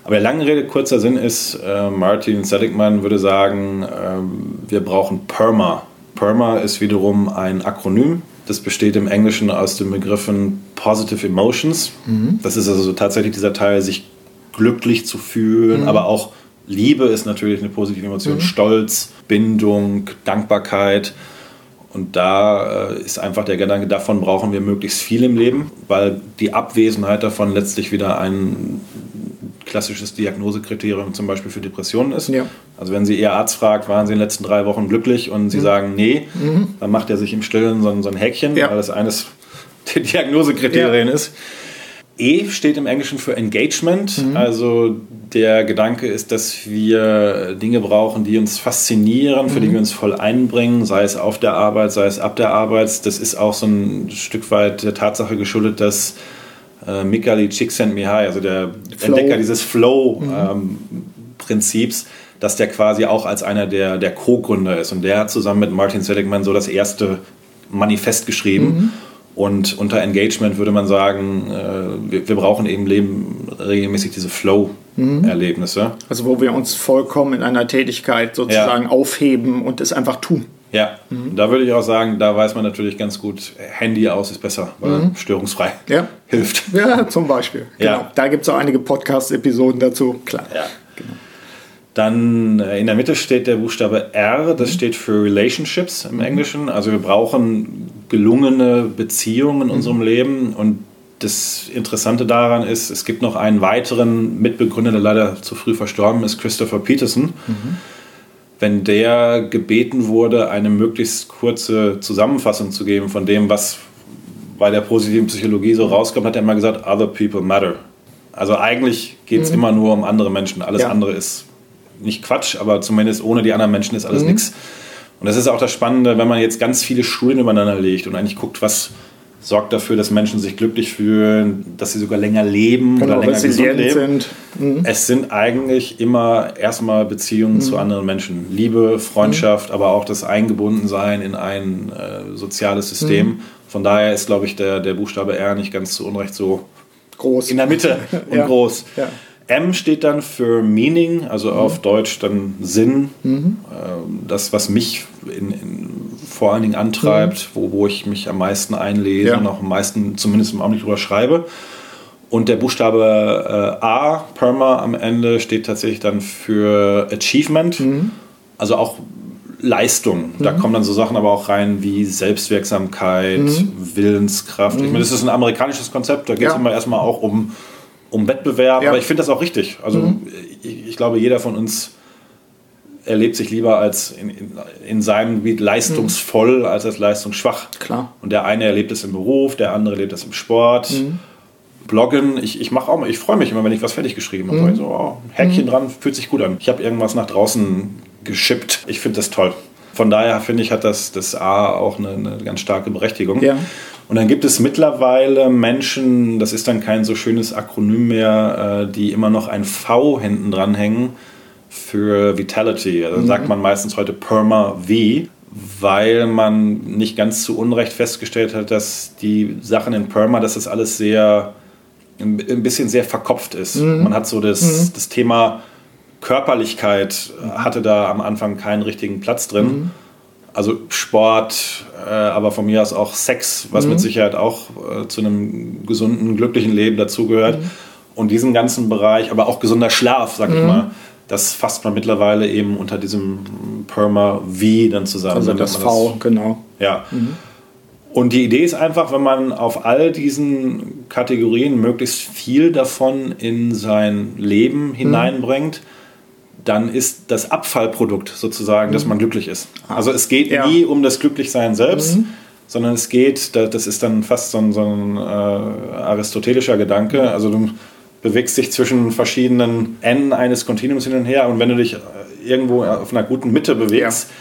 Aber der lange Rede, kurzer Sinn ist, äh, Martin Seligman würde sagen, äh, wir brauchen PERMA. PERMA ist wiederum ein Akronym. Das besteht im Englischen aus den Begriffen Positive Emotions. Mhm. Das ist also tatsächlich dieser Teil, sich glücklich zu fühlen, mhm. aber auch Liebe ist natürlich eine positive Emotion, mhm. Stolz, Bindung, Dankbarkeit. Und da äh, ist einfach der Gedanke, davon brauchen wir möglichst viel im Leben, weil die Abwesenheit davon letztlich wieder ein klassisches Diagnosekriterium zum Beispiel für Depressionen ist. Ja. Also wenn Sie Ihr Arzt fragt, waren Sie in den letzten drei Wochen glücklich und Sie mhm. sagen nee, mhm. dann macht er sich im Stillen so ein, so ein Häkchen, ja. weil das eines der Diagnosekriterien ja. ist. E steht im Englischen für Engagement. Mhm. Also der Gedanke ist, dass wir Dinge brauchen, die uns faszinieren, für mhm. die wir uns voll einbringen, sei es auf der Arbeit, sei es ab der Arbeit. Das ist auch so ein Stück weit der Tatsache geschuldet, dass äh, Mikhail Csikszentmihalyi, also der Flow. Entdecker dieses Flow, mhm. ähm, Prinzips, dass der quasi auch als einer der, der Co-Gründer ist. Und der hat zusammen mit Martin Seligman so das erste Manifest geschrieben. Und unter Engagement würde man sagen, äh, wir, wir, brauchen eben Leben, regelmäßig diese Flow-Erlebnisse. Mhm. Also wo wir uns vollkommen in einer Tätigkeit sozusagen ja. aufheben und es einfach tun. Ja, mhm. da würde ich auch sagen, da weiß man natürlich ganz gut, Handy aus ist besser, weil mhm. störungsfrei ja. hilft. Ja, zum Beispiel. Genau. Ja. Da gibt es auch einige Podcast-Episoden dazu, klar. Ja. Genau. Dann äh, in der Mitte steht der Buchstabe R, das mhm. steht für Relationships im mhm. Englischen. Also wir brauchen gelungene Beziehungen in mhm. unserem Leben und das Interessante daran ist, es gibt noch einen weiteren Mitbegründer, der leider zu früh verstorben ist, Christopher Peterson. Mhm. Wenn der gebeten wurde, eine möglichst kurze Zusammenfassung zu geben von dem, was bei der positiven Psychologie so rauskommt, hat er immer gesagt, other people matter. Also eigentlich geht es mhm. immer nur um andere Menschen. Alles ja. andere ist nicht Quatsch, aber zumindest ohne die anderen Menschen ist alles mhm. nichts. Und das ist auch das Spannende, wenn man jetzt ganz viele Studien übereinander legt und eigentlich guckt, was sorgt dafür, dass Menschen sich glücklich fühlen, dass sie sogar länger leben genau, oder länger gesund leben. Sind. Mhm. Es sind eigentlich immer erstmal Beziehungen mhm. zu anderen Menschen. Liebe, Freundschaft, mhm. aber auch das Eingebundensein in ein äh, soziales System. Mhm. Von daher ist, glaube ich, der, der Buchstabe R nicht ganz zu Unrecht so groß. In der Mitte und ja. groß. Ja. M steht dann für Meaning, also mhm. auf Deutsch dann Sinn. Mhm. Ähm, das, was mich in, in, vor allen Dingen antreibt, mhm. wo, wo ich mich am meisten einlese ja. und auch am meisten, zumindest im Augenblick drüber schreibe. Und der Buchstabe äh, A, Perma, am Ende steht tatsächlich dann für Achievement, mhm. also auch Leistung. Da mhm. kommen dann so Sachen aber auch rein wie Selbstwirksamkeit, mhm. Willenskraft. Ich meine, das ist ein amerikanisches Konzept, da geht es ja. immer erstmal auch um um Wettbewerb, ja. aber ich finde das auch richtig. Also mhm. ich, ich, glaube, jeder von uns erlebt sich lieber als in, in, in seinem Gebiet leistungsvoll mhm. als als leistungsschwach. Klar. Und der eine erlebt es im Beruf, der andere erlebt es im Sport. Mhm. Bloggen, ich, ich mache auch ich freue mich immer, wenn ich was fertig geschrieben habe. Mhm. So, oh, Häkchen mhm. dran, fühlt sich gut an. Ich habe irgendwas nach draußen geschippt. Ich finde das toll. Von daher finde ich, hat das, das A auch eine, eine ganz starke Berechtigung. Ja. Und dann gibt es mittlerweile Menschen, das ist dann kein so schönes Akronym mehr, äh, die immer noch ein V hinten dran hängen für Vitality. Also mhm. sagt man meistens heute Perma-V, weil man nicht ganz zu Unrecht festgestellt hat, dass die Sachen in Perma, dass das alles sehr, ein bisschen sehr verkopft ist. Mhm. Man hat so das, mhm. das Thema Körperlichkeit, hatte da am Anfang keinen richtigen Platz drin. Also Sport, äh, aber von mir aus auch Sex, was mhm. mit Sicherheit auch äh, zu einem gesunden, glücklichen Leben dazugehört. Mhm. Und diesen ganzen Bereich, aber auch gesunder Schlaf, sag ich mhm. mal, das fasst man mittlerweile eben unter diesem Perma-V dann zusammen. Also das V, das, genau. Ja. Mhm. Und die Idee ist einfach, wenn man auf all diesen Kategorien möglichst viel davon in sein Leben mhm. hineinbringt, dann ist das Abfallprodukt sozusagen, mhm. dass man glücklich ist. Also es geht ja. nie um das Glücklichsein selbst, mhm. sondern es geht, das ist dann fast so ein, so ein äh, aristotelischer Gedanke. Also du bewegst dich zwischen verschiedenen Enden eines Kontinuums hin und her und wenn du dich äh, irgendwo auf einer guten Mitte bewegst, ja.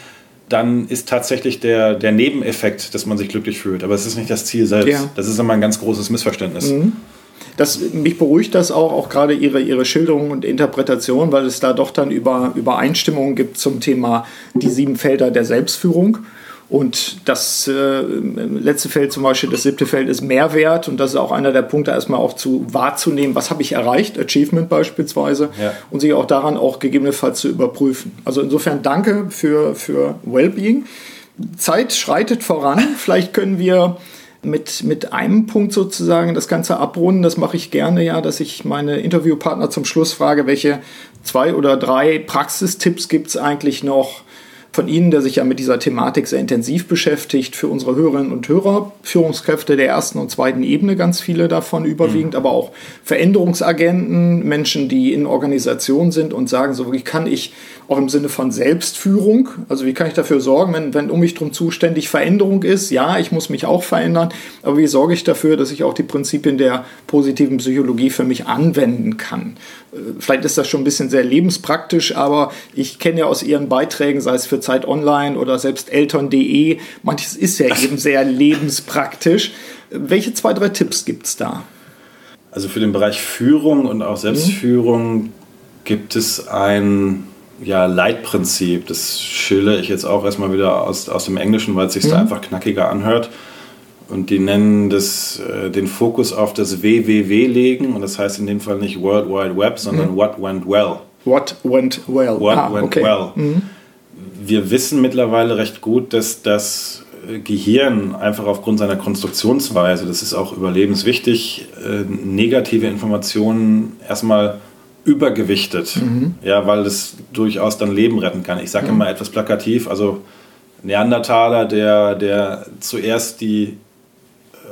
dann ist tatsächlich der, der Nebeneffekt, dass man sich glücklich fühlt. Aber es ist nicht das Ziel selbst. Ja. Das ist immer ein ganz großes Missverständnis. Mhm das, mich beruhigt das auch, auch gerade ihre, ihre Schilderung und Interpretation, weil es da doch dann über Übereinstimmungen gibt zum Thema die sieben Felder der Selbstführung. Und das äh, letzte Feld zum Beispiel, das siebte Feld ist Mehrwert und das ist auch einer der Punkte, erstmal auch zu wahrzunehmen, was habe ich erreicht, Achievement beispielsweise, ja. und sich auch daran auch gegebenenfalls zu überprüfen. Also insofern danke für, für Wellbeing. Zeit schreitet voran. Vielleicht können wir mit, mit einem Punkt sozusagen das Ganze abrunden. Das mache ich gerne ja, dass ich meine Interviewpartner zum Schluss frage, welche zwei oder drei Praxistipps gibt es eigentlich noch von Ihnen, der sich ja mit dieser Thematik sehr intensiv beschäftigt, für unsere Hörerinnen und Hörer, Führungskräfte der ersten und zweiten Ebene, ganz viele davon überwiegend, mhm. aber auch Veränderungsagenten, Menschen, die in Organisationen sind und sagen, so wie kann ich auch im Sinne von Selbstführung. Also wie kann ich dafür sorgen, wenn, wenn um mich drum zuständig Veränderung ist? Ja, ich muss mich auch verändern, aber wie sorge ich dafür, dass ich auch die Prinzipien der positiven Psychologie für mich anwenden kann? Äh, vielleicht ist das schon ein bisschen sehr lebenspraktisch, aber ich kenne ja aus Ihren Beiträgen, sei es für Zeit Online oder selbst Eltern.de, manches ist ja eben sehr lebenspraktisch. Welche zwei, drei Tipps gibt es da? Also für den Bereich Führung und auch Selbstführung gibt es ein ja, Leitprinzip. Das schilder ich jetzt auch erstmal wieder aus, aus dem Englischen, weil es sich mhm. da einfach knackiger anhört. Und die nennen das, äh, den Fokus auf das WWW legen. Und das heißt in dem Fall nicht World Wide Web, sondern mhm. What Went Well. What went well. What ah, went okay. well. Mhm. Wir wissen mittlerweile recht gut, dass das Gehirn einfach aufgrund seiner Konstruktionsweise, das ist auch überlebenswichtig, äh, negative Informationen erstmal übergewichtet, mhm. ja, weil es durchaus dann Leben retten kann. Ich sage mhm. immer etwas plakativ, also Neandertaler, der, der zuerst die,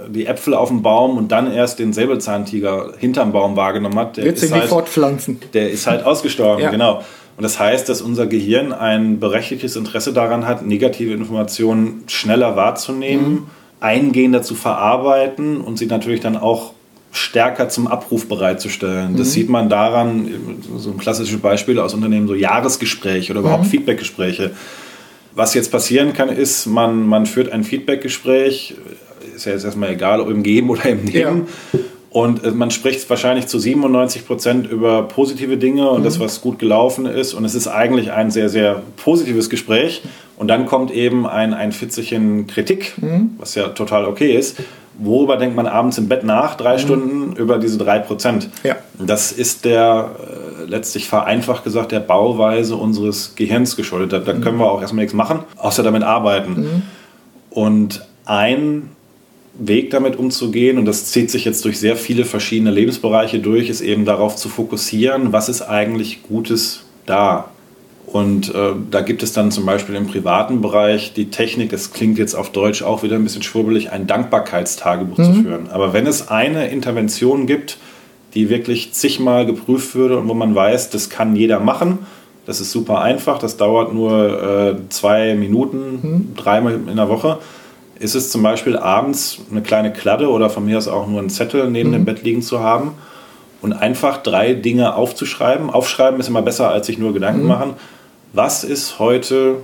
die Äpfel auf dem Baum und dann erst den Säbelzahntiger hinterm Baum wahrgenommen hat, der, Wird ist, halt, fortpflanzen. der ist halt ausgestorben, ja. genau. Und das heißt, dass unser Gehirn ein berechtigtes Interesse daran hat, negative Informationen schneller wahrzunehmen, mhm. eingehender zu verarbeiten und sie natürlich dann auch stärker zum Abruf bereitzustellen. Mhm. Das sieht man daran, so ein klassisches Beispiel aus Unternehmen, so Jahresgespräche oder überhaupt mhm. Feedbackgespräche. Was jetzt passieren kann, ist, man, man führt ein Feedbackgespräch, ist ja jetzt erstmal egal, ob im Geben oder im Nehmen. Ja. Und äh, man spricht wahrscheinlich zu 97 Prozent über positive Dinge und mhm. das, was gut gelaufen ist. Und es ist eigentlich ein sehr, sehr positives Gespräch. Und dann kommt eben ein, ein Fitzelchen Kritik, mhm. was ja total okay ist. Worüber denkt man abends im Bett nach, drei mhm. Stunden, über diese drei Prozent? Ja. Das ist der, äh, letztlich vereinfacht gesagt, der Bauweise unseres Gehirns geschuldet. Da, da mhm. können wir auch erstmal nichts machen, außer damit arbeiten. Mhm. Und ein Weg damit umzugehen, und das zieht sich jetzt durch sehr viele verschiedene Lebensbereiche durch, ist eben darauf zu fokussieren, was ist eigentlich Gutes da. Und äh, da gibt es dann zum Beispiel im privaten Bereich die Technik, das klingt jetzt auf Deutsch auch wieder ein bisschen schwurbelig, ein Dankbarkeitstagebuch mhm. zu führen. Aber wenn es eine Intervention gibt, die wirklich zigmal geprüft würde und wo man weiß, das kann jeder machen, das ist super einfach, das dauert nur äh, zwei Minuten, mhm. dreimal in der Woche, ist es zum Beispiel abends eine kleine Kladde oder von mir aus auch nur einen Zettel neben mhm. dem Bett liegen zu haben und einfach drei Dinge aufzuschreiben. Aufschreiben ist immer besser, als sich nur Gedanken mhm. machen. Was ist heute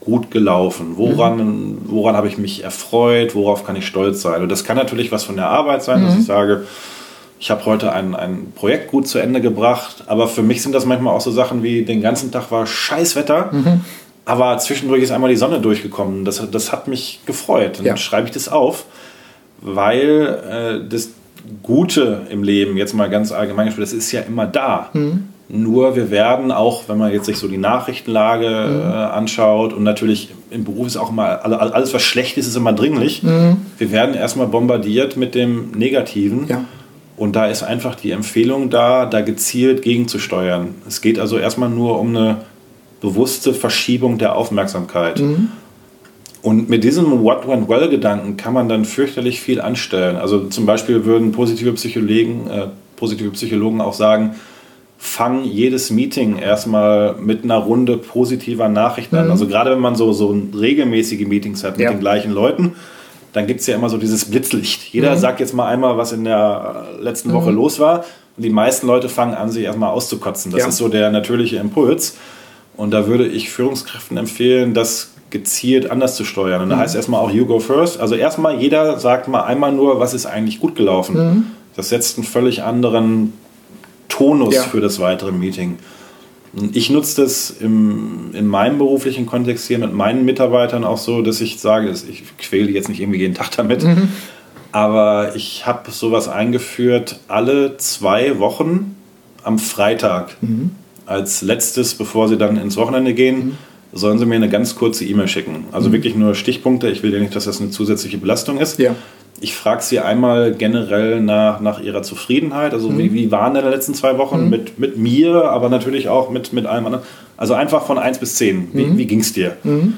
gut gelaufen? Woran, mhm. woran habe ich mich erfreut? Worauf kann ich stolz sein? Und das kann natürlich was von der Arbeit sein, dass mhm. ich sage, ich habe heute ein, ein Projekt gut zu Ende gebracht, aber für mich sind das manchmal auch so Sachen wie, den ganzen Tag war Scheißwetter. Aber zwischendurch ist einmal die Sonne durchgekommen. Das, das hat mich gefreut. Dann ja. schreibe ich das auf, weil äh, das Gute im Leben, jetzt mal ganz allgemein gesprochen, das ist ja immer da. Mhm. Nur wir werden auch, wenn man jetzt sich so die Nachrichtenlage mhm. äh, anschaut und natürlich im Beruf ist auch immer alles, was schlecht ist, ist immer dringlich. Mhm. Wir werden erstmal bombardiert mit dem Negativen. Ja. Und da ist einfach die Empfehlung da, da gezielt gegenzusteuern. Es geht also erstmal nur um eine bewusste Verschiebung der Aufmerksamkeit. Mhm. Und mit diesem What Went Well-Gedanken kann man dann fürchterlich viel anstellen. Also zum Beispiel würden positive Psychologen, äh, positive Psychologen auch sagen, fang jedes Meeting erstmal mit einer Runde positiver Nachrichten mhm. an. Also gerade wenn man so, so regelmäßige Meetings hat mit ja. den gleichen Leuten, dann gibt es ja immer so dieses Blitzlicht. Jeder mhm. sagt jetzt mal einmal, was in der letzten Woche mhm. los war. Und die meisten Leute fangen an, sich erstmal auszukotzen. Das ja. ist so der natürliche Impuls. Und da würde ich Führungskräften empfehlen, das gezielt anders zu steuern. Und da mhm. heißt erstmal auch You Go First. Also erstmal jeder sagt mal einmal nur, was ist eigentlich gut gelaufen. Mhm. Das setzt einen völlig anderen Tonus ja. für das weitere Meeting. Ich nutze das im, in meinem beruflichen Kontext hier mit meinen Mitarbeitern auch so, dass ich sage, ich quäle jetzt nicht irgendwie jeden Tag damit, mhm. aber ich habe sowas eingeführt, alle zwei Wochen am Freitag. Mhm als letztes, bevor Sie dann ins Wochenende gehen, mhm. sollen Sie mir eine ganz kurze E-Mail schicken. Also mhm. wirklich nur Stichpunkte. Ich will ja nicht, dass das eine zusätzliche Belastung ist. Ja. Ich frage Sie einmal generell nach, nach Ihrer Zufriedenheit. Also mhm. wie, wie waren denn die letzten zwei Wochen mhm. mit, mit mir, aber natürlich auch mit, mit allem anderen. Also einfach von 1 bis 10. Wie, mhm. wie ging es dir? Mhm.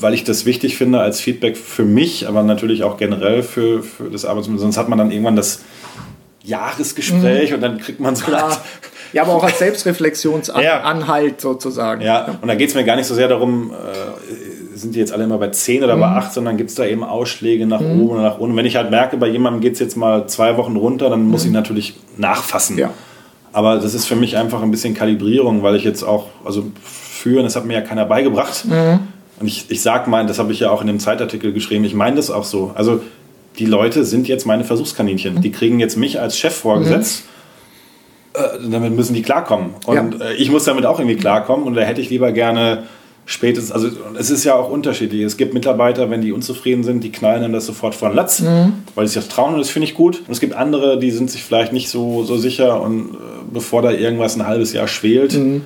Weil ich das wichtig finde als Feedback für mich, aber natürlich auch generell für, für das Arbeitsmittel. Sonst hat man dann irgendwann das Jahresgespräch und dann kriegt man so ja. Ja, aber auch als Selbstreflexionsanhalt ja. sozusagen. Ja, und da geht es mir gar nicht so sehr darum, äh, sind die jetzt alle immer bei 10 oder mhm. bei 8, sondern gibt es da eben Ausschläge nach mhm. oben oder nach unten. Wenn ich halt merke, bei jemandem geht es jetzt mal zwei Wochen runter, dann muss mhm. ich natürlich nachfassen. Ja. Aber das ist für mich einfach ein bisschen Kalibrierung, weil ich jetzt auch, also führen, das hat mir ja keiner beigebracht. Mhm. Und ich, ich sage mal, das habe ich ja auch in dem Zeitartikel geschrieben, ich meine das auch so. Also die Leute sind jetzt meine Versuchskaninchen. Mhm. Die kriegen jetzt mich als Chef vorgesetzt. Äh, damit müssen die klarkommen. Und ja. äh, ich muss damit auch irgendwie klarkommen und da hätte ich lieber gerne spätestens, also es ist ja auch unterschiedlich. Es gibt Mitarbeiter, wenn die unzufrieden sind, die knallen dann das sofort vor den Latz, mhm. weil sie sich das trauen und das finde ich gut. Und es gibt andere, die sind sich vielleicht nicht so, so sicher und äh, bevor da irgendwas ein halbes Jahr schwelt, mhm.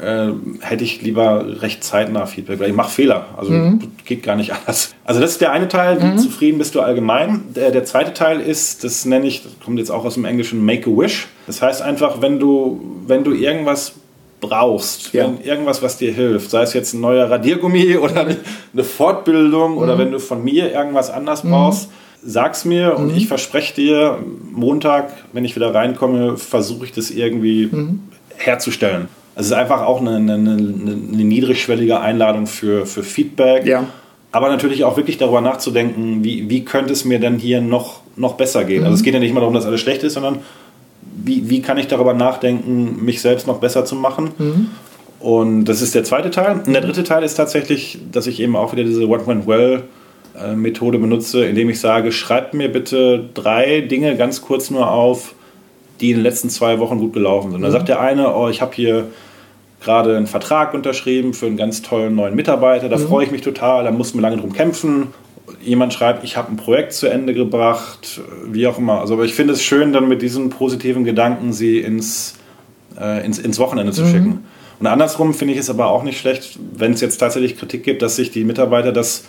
Äh, hätte ich lieber recht zeitnah Feedback, weil ich mache Fehler. Also mhm. geht gar nicht anders. Also das ist der eine Teil, wie mhm. zufrieden bist du allgemein. Der, der zweite Teil ist, das nenne ich, das kommt jetzt auch aus dem Englischen, Make a Wish. Das heißt einfach, wenn du, wenn du irgendwas brauchst, ja. wenn irgendwas, was dir hilft, sei es jetzt ein neuer Radiergummi oder eine Fortbildung mhm. oder wenn du von mir irgendwas anders mhm. brauchst, sag's mir und mhm. ich verspreche dir, Montag, wenn ich wieder reinkomme, versuche ich das irgendwie mhm. herzustellen. Also es ist einfach auch eine, eine, eine, eine niedrigschwellige Einladung für, für Feedback. Ja. Aber natürlich auch wirklich darüber nachzudenken, wie, wie könnte es mir denn hier noch, noch besser gehen. Also es geht ja nicht immer darum, dass alles schlecht ist, sondern wie, wie kann ich darüber nachdenken, mich selbst noch besser zu machen. Mhm. Und das ist der zweite Teil. Und der dritte Teil ist tatsächlich, dass ich eben auch wieder diese What Went Well äh, Methode benutze, indem ich sage, schreibt mir bitte drei Dinge ganz kurz nur auf, die in den letzten zwei Wochen gut gelaufen sind. Mhm. Da sagt der eine, oh, ich habe hier gerade einen Vertrag unterschrieben für einen ganz tollen neuen Mitarbeiter, da mhm. freue ich mich total, da muss man lange drum kämpfen jemand schreibt, ich habe ein Projekt zu Ende gebracht, wie auch immer. Also, aber ich finde es schön, dann mit diesen positiven Gedanken sie ins, äh, ins, ins Wochenende zu mhm. schicken. Und andersrum finde ich es aber auch nicht schlecht, wenn es jetzt tatsächlich Kritik gibt, dass sich die Mitarbeiter das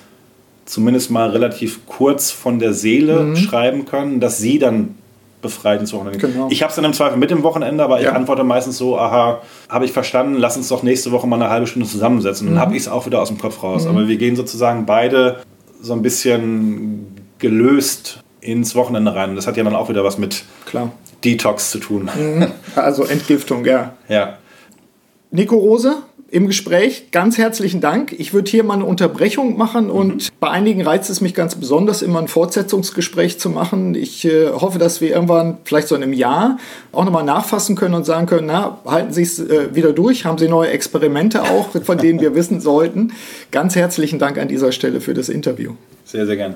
zumindest mal relativ kurz von der Seele mhm. schreiben können, dass sie dann befreit ins Wochenende. Genau. Ich habe es dann im Zweifel mit dem Wochenende, aber ja. ich antworte meistens so, aha, habe ich verstanden, lass uns doch nächste Woche mal eine halbe Stunde zusammensetzen. Mhm. Dann habe ich es auch wieder aus dem Kopf raus. Mhm. Aber wir gehen sozusagen beide so ein bisschen gelöst ins Wochenende rein. Und das hat ja dann auch wieder was mit Klar. Detox zu tun. Mhm. Also Entgiftung, ja. Ja. Nico Rose im Gespräch, ganz herzlichen Dank. Ich würde hier mal eine Unterbrechung machen und mhm. bei einigen reizt es mich ganz besonders, immer ein Fortsetzungsgespräch zu machen. Ich äh, hoffe, dass wir irgendwann, vielleicht so in einem Jahr, auch nochmal nachfassen können und sagen können, na, halten Sie es äh, wieder durch, haben Sie neue Experimente auch, von denen wir wissen sollten. Ganz herzlichen Dank an dieser Stelle für das Interview. Sehr, sehr gerne.